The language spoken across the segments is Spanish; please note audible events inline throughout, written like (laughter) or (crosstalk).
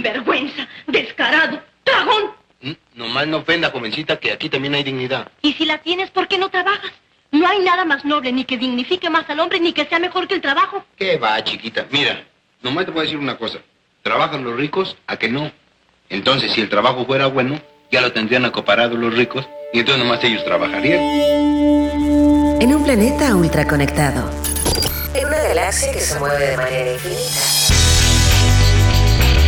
Sinvergüenza, descarado, dragón. Mm, Nomás no ofenda, jovencita, que aquí también hay dignidad. Y si la tienes, ¿por qué no trabajas? No hay nada más noble, ni que dignifique más al hombre, ni que sea mejor que el trabajo. ¿Qué va, chiquita? Mira, nomás te voy a decir una cosa. ¿Trabajan los ricos? ¿A que no? Entonces, si el trabajo fuera bueno, ya lo tendrían acoparado los ricos y entonces nomás ellos trabajarían. En un planeta ultraconectado. En una galaxia que se mueve de manera infinita.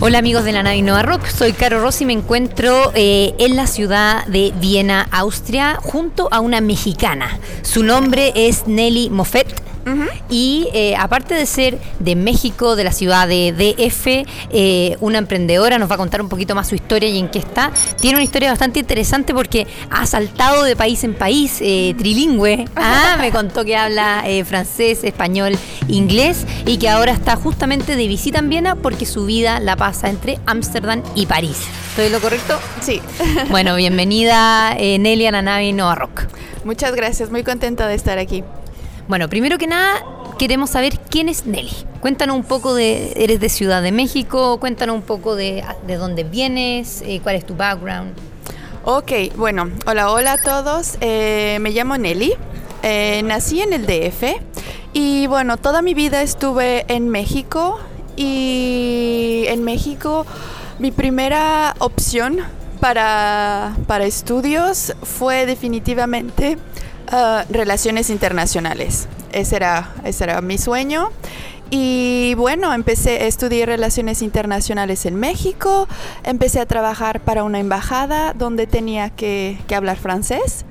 Hola amigos de la nave Innova Rock, soy Caro Rossi y me encuentro eh, en la ciudad de Viena, Austria, junto a una mexicana. Su nombre es Nelly Moffett. Y eh, aparte de ser de México, de la ciudad de DF, eh, una emprendedora, nos va a contar un poquito más su historia y en qué está. Tiene una historia bastante interesante porque ha saltado de país en país, eh, trilingüe. (laughs) Ah, me contó que habla francés, español, inglés y que ahora está justamente de visita en Viena porque su vida la pasa entre Ámsterdam y París. ¿Estoy lo correcto? Sí. Bueno, bienvenida Nelly a la nave Nova Rock. Muchas gracias, muy contenta de estar aquí. Bueno, primero que nada, queremos saber quién es Nelly. Cuéntanos un poco de, eres de Ciudad de México, cuéntanos un poco de, de dónde vienes, eh, cuál es tu background. Ok, bueno, hola, hola a todos. Eh, me llamo Nelly. Eh, nací en el DF y bueno, toda mi vida estuve en México y en México mi primera opción para, para estudios fue definitivamente ah, relaciones internacionales. Ese era, ese era mi sueño. Y bueno, empecé a estudiar relaciones internacionales en México, empecé a trabajar para una embajada donde tenía que, que hablar francés.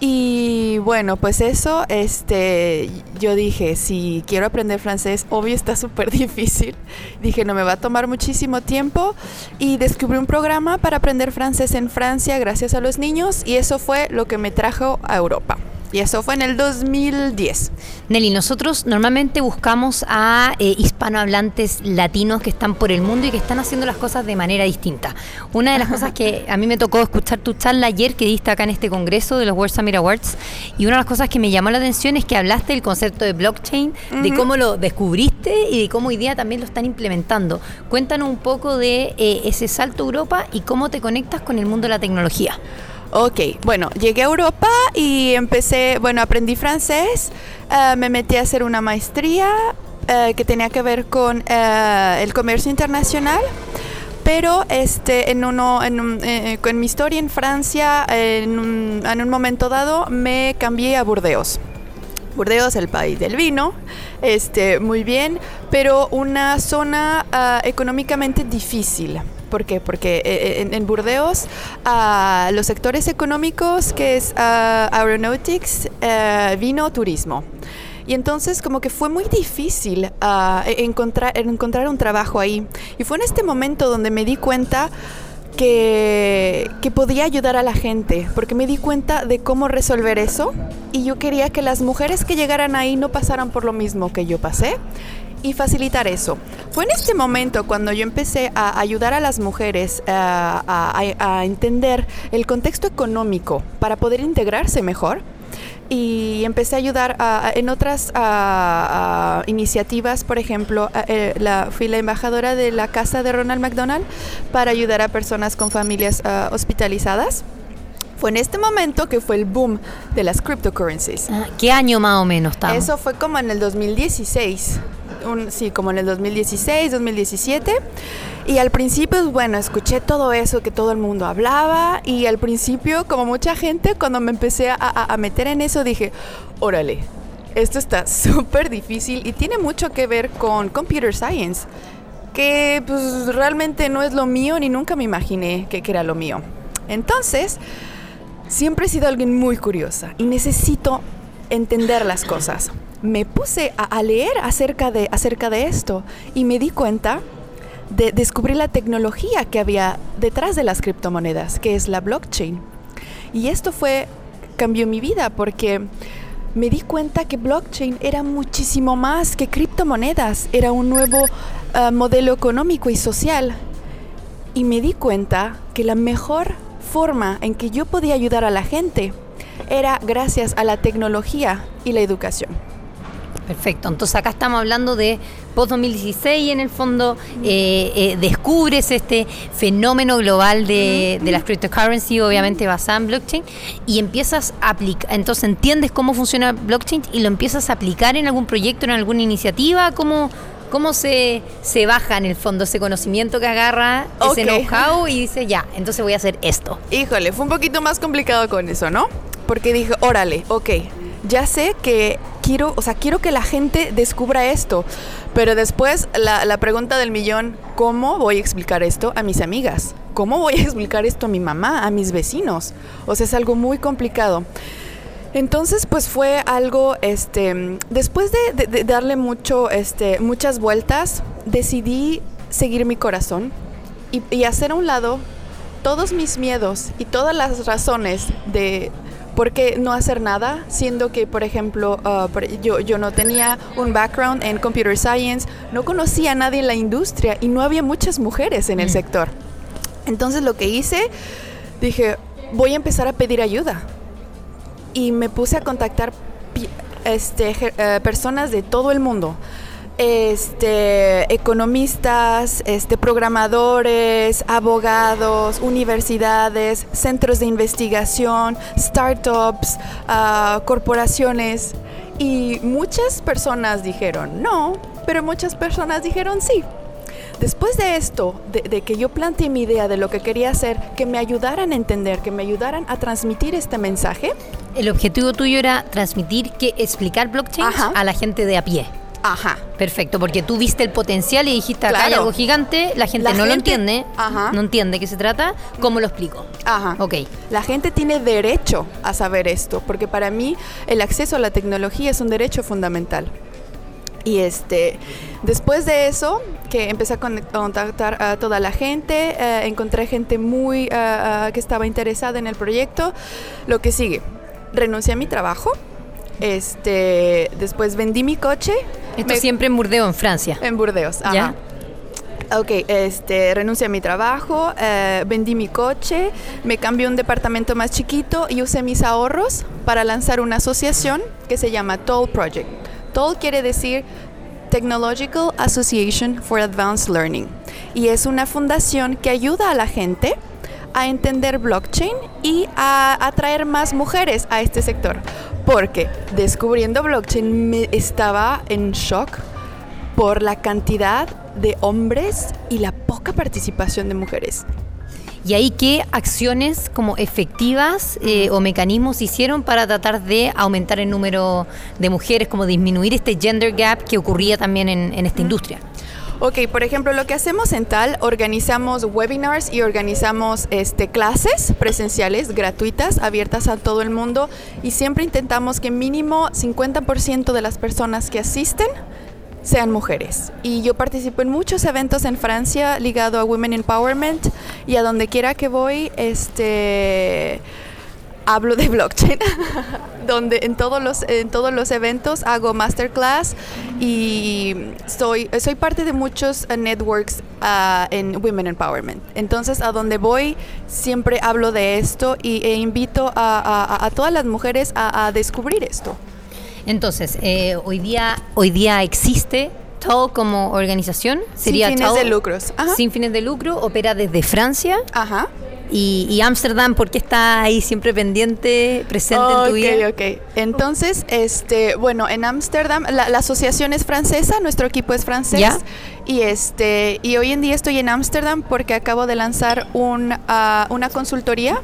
Y bueno, pues eso, este, yo dije, si quiero aprender francés, obvio está súper (laughs) difícil. Dije, no me va a tomar muchísimo tiempo. Y descubrí un programa para aprender francés en Francia gracias a los niños y eso fue lo que me trajo a Europa. Y eso fue en el 2010. Nelly, nosotros normalmente buscamos a eh, hispanohablantes latinos que están por el mundo y que están haciendo las cosas de manera distinta. Una de las cosas que (laughs) a mí me tocó escuchar tu charla ayer que diste acá en este congreso de los World Summit Awards y una de las cosas que me llamó la atención es que hablaste del concepto de blockchain, de cómo lo descubriste y de cómo hoy día también lo están implementando. Cuéntanos un poco de eh, ese salto a Europa y cómo te conectas con el mundo de la tecnología. Ok, bueno, llegué a Europa y empecé, bueno, aprendí francés, eh, me metí a hacer una maestría eh, que tenía que ver con eh, el comercio internacional. Pero este, en, uno, en, un- mi historia en Francia, en un, en un momento dado, me cambié a Burdeos. Burdeos, el país del vino, este, muy bien, pero una zona ah, económicamente difícil. ¿Por qué? Porque eh, en, en Burdeos ah, los sectores económicos que es ah, aeronautics, eh, vino, turismo. Y entonces como que fue muy difícil ah, e- encontrar, encontrar un trabajo ahí. Y fue en este momento donde me di cuenta que, que podía ayudar a la gente, porque me di cuenta de cómo resolver eso y yo quería que las mujeres que llegaran ahí no pasaran por lo mismo que yo pasé y facilitar eso. Fue en este momento cuando yo empecé a ayudar a las mujeres eh, a, a- a entender el contexto económico para poder integrarse mejor y empecé a ayudar a- a- en otras a- iniciativas, por ejemplo, eh, la, fui la embajadora de la casa de Ronald McDonald para ayudar a personas con familias ah, hospitalizadas. Fue en este momento que fue el boom de las cryptocurrencies. Ah, ¿Qué año más o menos estamos? Eso fue como en el 2016. Un- sí, como en el 2016, 2017. Y al principio, bueno, escuché todo eso que todo el mundo hablaba. Y al principio, como mucha gente, cuando me empecé a meter en eso, dije, órale, esto está (laughs) súper difícil y tiene mucho que ver con computer science. Que pues realmente no es lo mío ni nunca me imaginé que, que era lo mío. Entonces, siempre he sido alguien muy curiosa y necesito entender las cosas. Me puse a, a leer acerca de, acerca de esto y me di cuenta de descubrir la tecnología que había detrás de las criptomonedas, que es la blockchain. Y esto fue, cambió mi vida porque me di cuenta que blockchain era muchísimo más que criptomonedas, era un nuevo uh, modelo económico y social. Y me di cuenta que la mejor forma en que yo podía ayudar a la gente era gracias a la tecnología y la educación. Perfecto, entonces acá estamos hablando de post-2016 en el fondo, eh, eh, descubres este fenómeno global de, de las cryptocurrency, obviamente basada en blockchain, y empiezas a aplicar, entonces entiendes cómo funciona blockchain y lo empiezas a aplicar en algún proyecto, en alguna iniciativa, ¿cómo, cómo se, se baja en el fondo ese conocimiento que agarra, ese know-how y dice, ya, entonces voy a hacer esto? Híjole, fue un poquito más complicado con eso, ¿no? Porque dije, órale, ok, ya sé que quiero, o sea, quiero que la gente descubra esto. Pero después la, la pregunta del millón, ¿cómo voy a explicar esto a mis amigas? ¿Cómo voy a explicar esto a mi mamá, a mis vecinos? O sea, es algo muy complicado. Entonces, pues fue algo, este, después de, darle mucho, este, muchas vueltas, decidí seguir mi corazón y, y hacer a un lado todos mis miedos y todas las razones de por qué no hacer nada, siendo que, por ejemplo, por- yo, yo no tenía un background en computer science, no conocía a nadie en la industria y no había muchas mujeres en el sector. Entonces lo que hice, dije, voy a empezar a pedir ayuda. Y me puse a contactar este, eh, personas de todo el mundo. Este, economistas, este, programadores, abogados, universidades, centros de investigación, startups, ah, corporaciones. Y muchas personas dijeron no, pero muchas personas dijeron sí. Después de esto, de, de que yo planteé mi idea de lo que quería hacer, que me ayudaran a entender, que me ayudaran a transmitir este mensaje, El objetivo tuyo era transmitir, que explicar blockchain Ajá. a la gente de a pie. Ajá, Perfecto, porque tú viste el potencial y dijiste acá hay algo gigante, la gente La no lo entiende, Ajá. no entiende qué se trata, ¿cómo lo explico? ajá. Ok. La gente tiene derecho a saber esto, porque para mí el acceso a la tecnología es un derecho fundamental. Y este, después de eso, que empecé a con- contactar a toda la gente, eh, encontré gente muy ah, ah, que estaba interesada en el proyecto. Lo que sigue, renuncié a mi trabajo. Este, después vendí mi coche. Esto me- siempre en Burdeos, en Francia. en Burdeos. Ajá. ¿Ya? Ok, este, renuncié a mi trabajo, eh, vendí mi coche, me cambié a un departamento más chiquito y usé mis ahorros para lanzar una asociación que se llama Toll Project. Toll quiere decir Technological Association for Advanced Learning y es una fundación que ayuda a la gente a entender blockchain y a atraer más mujeres a este sector. Porque descubriendo blockchain me estaba en shock por la cantidad de hombres y la poca participación de mujeres. ¿Y ahí qué acciones como efectivas eh, o mecanismos hicieron para tratar de aumentar el número de mujeres, como disminuir este gender gap que ocurría también en, en esta industria? Ok, por ejemplo, lo que hacemos en Tal, organizamos webinars y organizamos este, clases presenciales gratuitas, abiertas a todo el mundo y siempre intentamos que mínimo 50% de las personas que asisten sean mujeres. Y yo participo en muchos eventos en Francia ligado a Women Empowerment y a donde quiera que voy, este hablo de blockchain, (laughs) donde en todos los en todos los eventos hago masterclass y soy soy parte de muchos eh, networks ah, en Women Empowerment. Entonces a donde voy siempre hablo de esto y, e invito a, a- a todas las mujeres a, a descubrir esto. Entonces, eh, hoy día hoy día existe TOL como organización, sería fines TOL de lucros. Ajá. Sin fines de lucro, opera desde Francia Ajá. Y, Ámsterdam, porque está ahí siempre pendiente, presente en tu Ok, vida. ok. Entonces, este, bueno, en Ámsterdam, la, la asociación es francesa, nuestro equipo es francés. Ya. Y este, y hoy en día estoy en Ámsterdam porque acabo de lanzar un, ah, una consultoría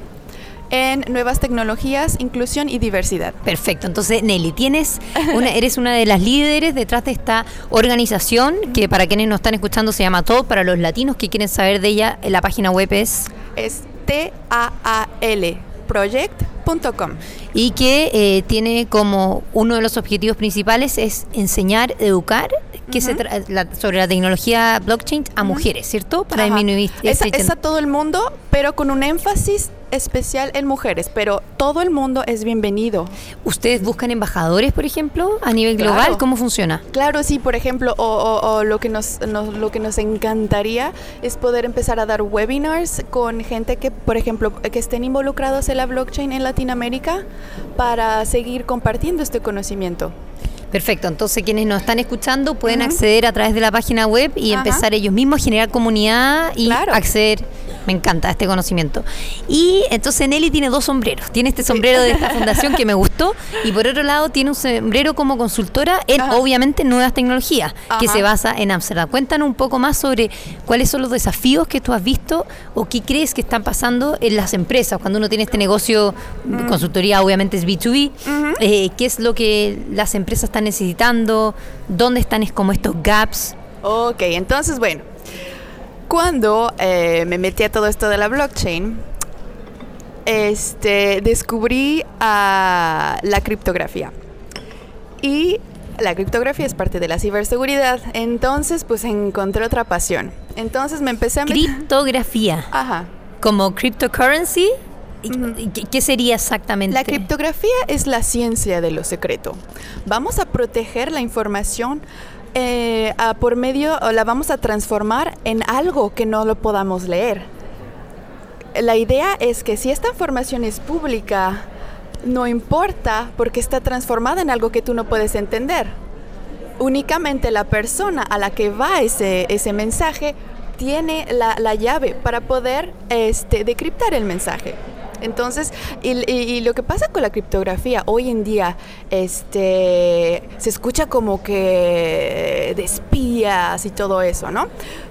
en nuevas tecnologías, inclusión y diversidad. Perfecto. Entonces, Nelly, tienes (laughs) una, eres una de las líderes detrás de esta organización que para quienes nos están escuchando se llama TOL. Para los latinos que quieren saber de ella, la página web es Es T-A-A-L project.com. y que eh, tiene como uno de los objetivos principales es enseñar, educar, que se tra- la- sobre la tecnología blockchain a mujeres, ¿cierto? Para Ajá. disminuir Es, esta- es a todo el mundo, pero con un énfasis especial en mujeres. Pero todo el mundo es bienvenido. ¿Ustedes buscan embajadores, por ejemplo, a nivel global? ¿Cómo funciona? Claro, sí, por ejemplo, o, o- o lo, que nos, nos- lo que nos encantaría es poder empezar a dar webinars con gente que, por ejemplo, que estén involucrados en la blockchain en Latinoamérica para seguir compartiendo este conocimiento. Perfecto, entonces quienes nos están escuchando pueden acceder a través de la página web y Ajá. empezar ellos mismos a generar comunidad y Claro. acceder. Me encanta este conocimiento. Y entonces Nelly tiene dos sombreros. Tiene este sombrero de esta (laughs) fundación que me gustó y por otro lado tiene un sombrero como consultora en Ajá. obviamente nuevas tecnologías que se basa en Amsterdam. Cuéntanos un poco más sobre cuáles son los desafíos que tú has visto o qué crees que están pasando en las empresas cuando uno tiene este negocio, consultoría obviamente es B2B, eh, qué es lo que las empresas están necesitando, dónde están es como estos gaps. Ok, entonces, bueno, cuando eh, me metí a todo esto de la blockchain, este, descubrí a la criptografía. Y la criptografía es parte de la ciberseguridad. Entonces, pues encontré otra pasión. Entonces me empecé a meter... Criptografía, Ajá. como cryptocurrency, ¿y- y ¿qué, qué sería exactamente? La criptografía es la ciencia de lo secreto. Vamos a proteger la información eh, por medio, la vamos a transformar en algo que no lo podamos leer. La idea es que si esta información es pública, no importa porque está transformada en algo que tú no puedes entender. Únicamente la persona a la que va ese, ese mensaje tiene la, la llave para poder este, decriptar el mensaje. Entonces, y, lo que pasa con la criptografía hoy en día, este, se escucha como que de espías y todo eso, ¿no?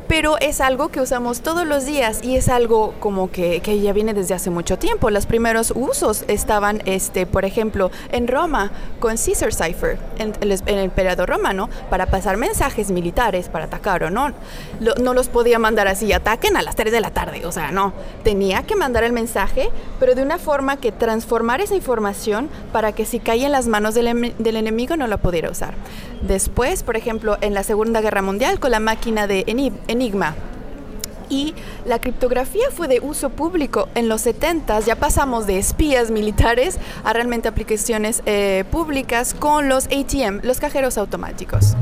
Pero es algo que usamos todos los días y es algo como que, que ya viene desde hace mucho tiempo. Los primeros usos estaban, este, por ejemplo, en Roma con Caesar Cipher, en, el en el emperador romano, para pasar mensajes militares, para atacar o no. Lo- no los podía mandar así, ataquen a las 3 de la tarde, o sea, no. Tenía que mandar el mensaje, pero de una forma que transformar esa información para que si caía en las manos del, del enemigo no la pudiera usar. Después, por ejemplo, en la Segunda Guerra Mundial con la máquina de Eni- Enigma, y la criptografía fue de uso público en los 70 ya pasamos de espías militares a realmente aplicaciones eh, públicas con los ATM, los cajeros automáticos.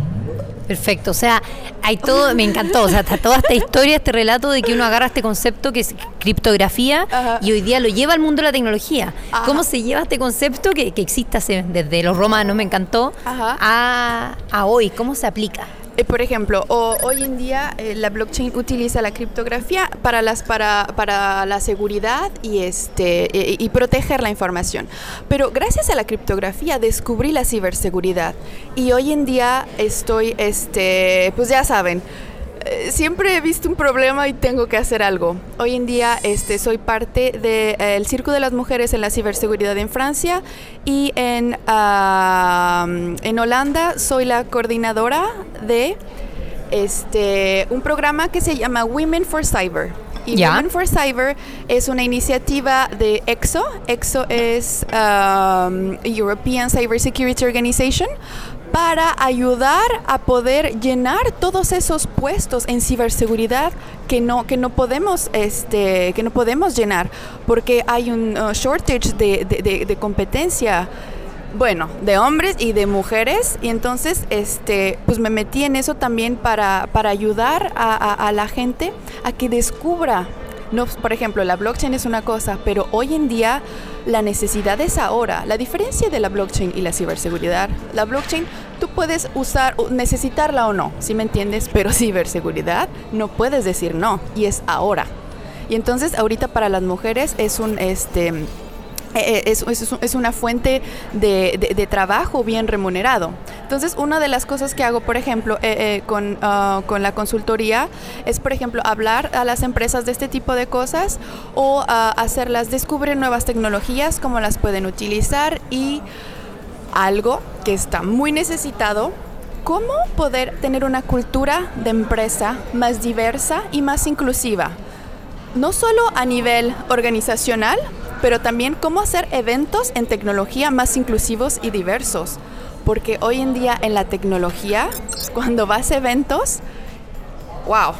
Perfecto, o sea, hay todo, me encantó, o sea, está toda esta historia, este relato de que uno agarra este concepto que es criptografía Ajá. y hoy día lo lleva al mundo de la tecnología. Ajá. ¿Cómo se lleva este concepto que, que existe hace- desde los romanos, me encantó, a, a hoy? ¿Cómo se aplica? Eh, por ejemplo, o- hoy en día eh, la blockchain utiliza la criptografía para las para, para la seguridad y este y, proteger la información. Pero gracias a la criptografía descubrí la ciberseguridad y hoy en día estoy este pues ya saben eh, Siempre he visto un problema y tengo que hacer algo. Hoy en día este, soy parte del Circo de las Mujeres en la Ciberseguridad en Francia y en, en Holanda soy la coordinadora de este, un programa que se llama Women for Cyber. Y. Women for Cyber es una iniciativa de EXO. EXO es um, European Cybersecurity Organization para ayudar a poder llenar todos esos puestos en ciberseguridad que no que no podemos este que no podemos llenar porque hay un uh, shortage de, de- competencia bueno, de hombres y de mujeres. Y entonces, este, pues me metí en eso también para, para ayudar a- a la gente a que descubra. No, por ejemplo, la blockchain es una cosa, pero hoy en día la necesidad es ahora. La diferencia de la blockchain y la ciberseguridad, la blockchain tú puedes usar, necesitarla o no, si me entiendes, pero (laughs) ciberseguridad no puedes decir no y es ahora. Y entonces ahorita para las mujeres es un este es, es- es una fuente de, de- de trabajo bien remunerado. Entonces, una de las cosas que hago, por ejemplo, eh, eh, con, ah, con la consultoría es, por ejemplo, hablar a las empresas de este tipo de cosas o ah, hacerlas descubrir nuevas tecnologías, cómo las pueden utilizar y algo que está muy necesitado. ¿Cómo poder tener una cultura de empresa más diversa y más inclusiva? no solo a nivel organizacional, pero también cómo hacer eventos en tecnología más inclusivos y diversos. porque hoy en día en la tecnología, cuando vas a eventos, wow.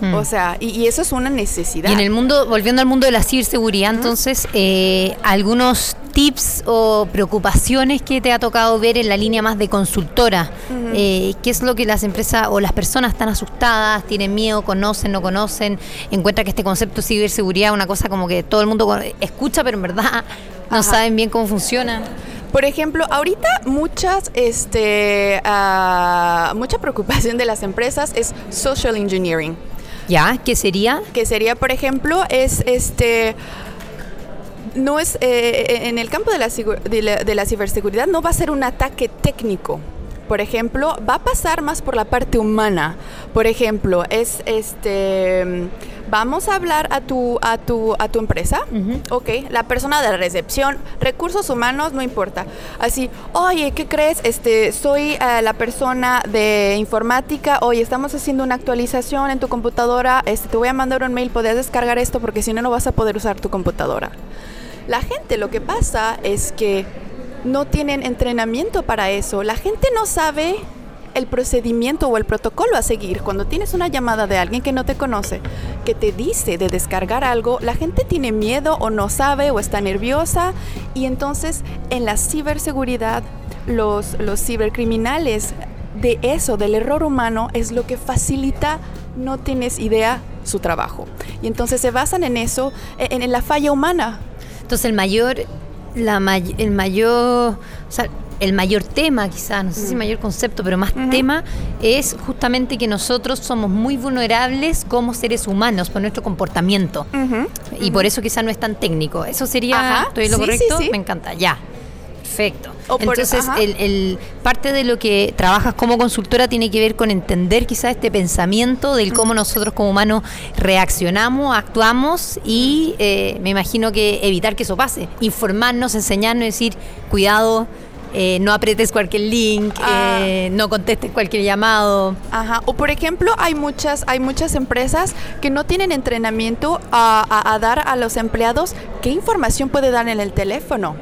Mm. O sea, y, y eso es una necesidad. Y en el mundo, volviendo al mundo de la ciberseguridad, entonces, eh, algunos tips o preocupaciones que te ha tocado ver en la línea más de consultora. Eh, ¿Qué es lo que las empresas o las personas están asustadas, tienen miedo, conocen, no conocen, encuentran que este concepto de ciberseguridad es una cosa como que todo el mundo escucha, pero en verdad no Ajá. saben bien cómo funciona? Por ejemplo, ahorita muchas, este, ah, mucha preocupación de las empresas es social engineering. ¿Ya? ¿Qué sería? que sería, por ejemplo, es este no es eh, en el campo de la, de la- de la ciberseguridad no va a ser un ataque técnico. Por ejemplo, va a pasar más por la parte humana. Por ejemplo, es este vamos a hablar a tu a tu a tu empresa. Ok, la persona de recepción, recursos humanos, no importa. Así, oye, ¿qué crees? Este, soy eh, la persona de informática. Oye, estamos haciendo una actualización en tu computadora. Este, te voy a mandar un mail. Podrías descargar esto porque si no, no vas a poder usar tu computadora. La gente lo que pasa es que no tienen entrenamiento para eso. La gente no sabe el procedimiento o el protocolo a seguir. Cuando tienes una llamada de alguien que no te conoce, que te dice de descargar algo, la gente tiene miedo o no sabe o está nerviosa y entonces en la ciberseguridad los, los cibercriminales de eso, del error humano, es lo que facilita, no tienes idea, su trabajo. Y entonces se basan en eso, en, en la falla humana. Entonces el mayor, la may- el mayor, o sea, el mayor tema quizás, no sé si mayor concepto, pero más tema es justamente que nosotros somos muy vulnerables como seres humanos por nuestro comportamiento. Y por eso quizás no es tan técnico. Eso sería, Ajá, ¿estoy lo sí, sí, correcto? sí. Me encanta, ya. Perfecto. Por- Entonces, el, el- parte de lo que trabajas como consultora tiene que ver con entender quizás este pensamiento del cómo nosotros como humanos reaccionamos, actuamos y eh, me imagino que evitar que eso pase. Informarnos, enseñarnos, decir, cuidado, eh, no apretes cualquier link, Ah. eh, no contestes cualquier llamado. Ajá. O por ejemplo, hay muchas, hay muchas empresas que no tienen entrenamiento a, a- a dar a los empleados qué información puede dar en el teléfono.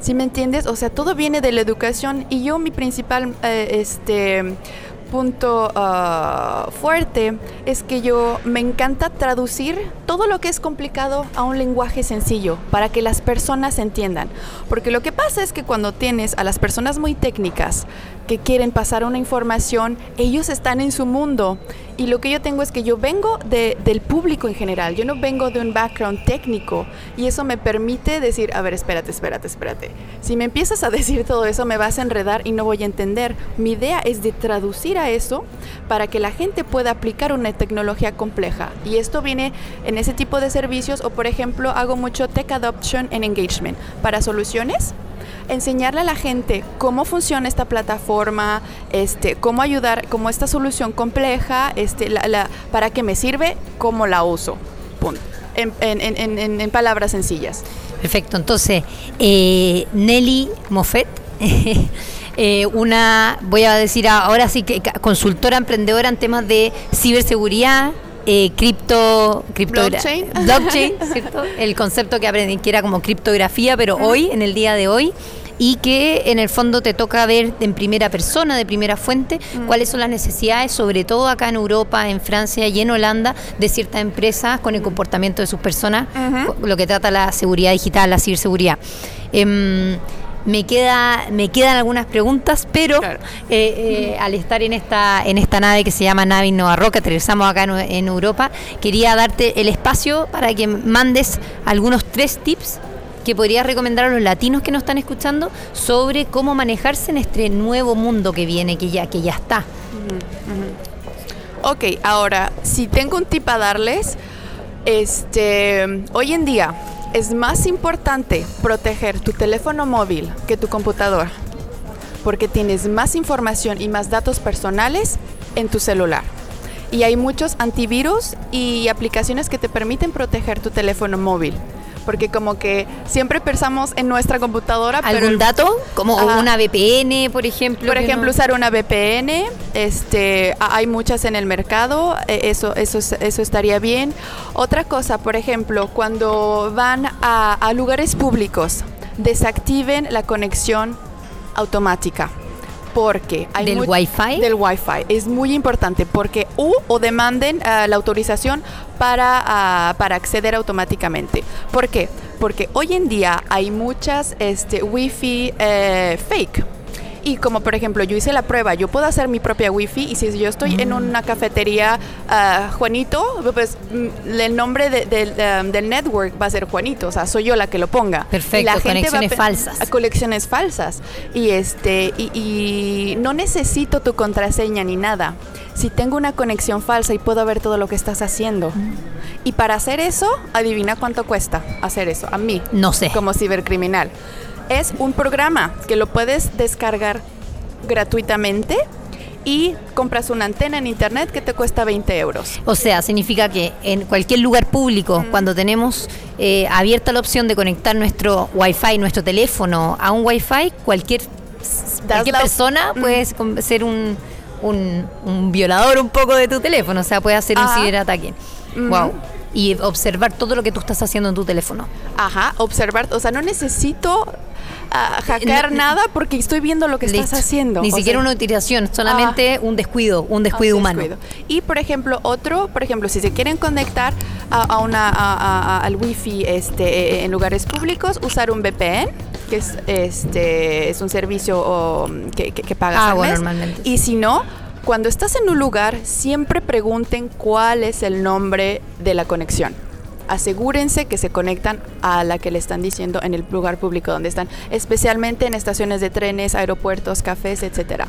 ¿Sí me entiendes? O sea, todo viene de la educación y yo mi principal eh, este punto ah, fuerte es que yo me encanta traducir todo lo que es complicado a un lenguaje sencillo para que las personas entiendan. Porque lo que pasa es que cuando tienes a las personas muy técnicas que quieren pasar una información, ellos están en su mundo. Y lo que yo tengo es que yo vengo de- del público en general, yo no vengo de un background técnico. Y eso me permite decir, a ver, espérate, espérate, espérate. Si me empiezas a (laughs) decir todo eso, me vas a enredar y no voy a entender. Mi idea es de traducir a eso para que la gente pueda aplicar una tecnología compleja. Y esto viene en ese tipo de servicios o, por ejemplo, hago mucho tech adoption and engagement para soluciones enseñarle a la gente cómo funciona esta plataforma, este, cómo ayudar, cómo esta solución compleja, este, la- la- para qué me sirve, cómo la uso. Punto. En, en- en- en- palabras sencillas. Perfecto, entonces, eh, Nelly Moffett, (laughs) eh, una, voy a decir ahora sí que consultora emprendedora en temas de ciberseguridad, eh, cripto, Blockchain. (laughs) blockchain, ¿cierto? El concepto que aprendí que era como criptografía, pero hoy, en el día de hoy, y que en el fondo te toca ver en primera persona, de primera fuente, cuáles son las necesidades, sobre todo acá en Europa, en Francia y en Holanda, de ciertas empresas con el comportamiento de sus personas, lo que trata la seguridad digital, la ciberseguridad. Em, me queda me quedan algunas preguntas pero Claro. eh, eh, al estar en esta en esta nave que se llama nave Innova Roca aterrizamos acá en, en Europa quería darte el espacio para que mandes algunos tres tips que podrías recomendar a los latinos que nos están escuchando sobre cómo manejarse en este nuevo mundo que viene que ya que ya está Ok, ahora, si tengo un tip a darles, este, hoy en día es más importante proteger tu teléfono móvil que tu computador, porque tienes más información y más datos personales en tu celular. Y hay muchos antivirus y aplicaciones que te permiten proteger tu teléfono móvil. Porque como que siempre pensamos en nuestra computadora, pero algún el- dato como una VPN por ejemplo por ejemplo, usar una VPN, este, hay muchas en el mercado, eh, eso, eso, es- eso estaría bien. Otra cosa, por ejemplo, cuando van a, a lugares públicos, desactiven la conexión automática. porque hay ¿Del Wi-Fi? Del Wi-Fi. Es muy importante porque u o demanden ah, la autorización para, ah, para acceder automáticamente. ¿Por qué? Porque hoy en día hay muchas este, Wi-Fi eh, fake. Y como por ejemplo yo hice la prueba, yo puedo hacer mi propia wifi y si yo estoy Mm. en una cafetería ah, Juanito, pues mm, el nombre de- del, um, del network va a ser Juanito, o sea, soy yo la que lo ponga. Perfecto, la gente conexiones falsas. a colecciones falsas. Y este y, y no necesito tu contraseña ni nada. Si tengo una conexión falsa y puedo ver todo lo que estás haciendo. Y para hacer eso, adivina cuánto cuesta hacer eso a mí No sé. como cibercriminal. Es un programa que lo puedes descargar gratuitamente y compras una antena en internet que te cuesta 20 euros. O sea, significa que en cualquier lugar público, cuando tenemos eh, abierta la opción de conectar nuestro Wi-Fi, nuestro teléfono a un Wi-Fi, cualquier, cualquier persona Mm. puede ser un, un- un violador un poco de tu teléfono, o sea, puede hacer un ciberataque. Wow. Y observar todo lo que tú estás haciendo en tu teléfono. Ajá, observar, o sea, no necesito ah, hackear No- nada porque estoy viendo lo que estás haciendo. Ni O siquiera sea, una utilización, solamente un descuido, un descuido humano. descuido. Y por ejemplo, otro, por ejemplo, si se quieren conectar a, a una, a- a- a- al wifi este, eh, en lugares públicos, usar un VPN, que es, este, es un servicio o, que, que, que pagas al Pago mes. normalmente, Y si no, cuando estás en un lugar, siempre pregunten cuál es el nombre de la conexión. Asegúrense que se conectan a la que le están diciendo en el lugar público donde están, especialmente en estaciones de trenes, aeropuertos, cafés, etcétera.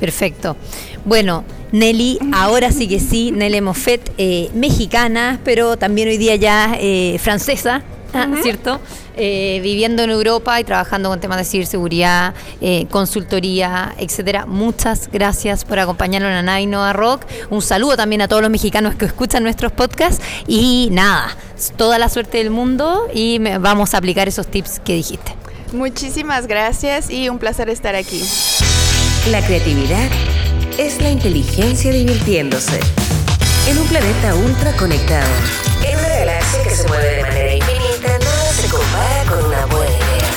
Perfecto. Bueno, Nelly, ahora sí que sí, Nelly Moffett, eh, mexicana, pero también hoy día ya eh, francesa, ah, ¿cierto? Eh, viviendo en Europa y trabajando con temas de ciberseguridad, eh, consultoría, etcétera. Muchas gracias por acompañarnos en Anainoa Rock. Un saludo también a todos los mexicanos que escuchan nuestros podcasts. Y nada, toda la suerte del mundo y me- vamos a aplicar esos tips que dijiste. Muchísimas gracias y un placer estar aquí. La creatividad es la inteligencia divirtiéndose. En un planeta ultra conectado. En una galaxia que se mueve de manera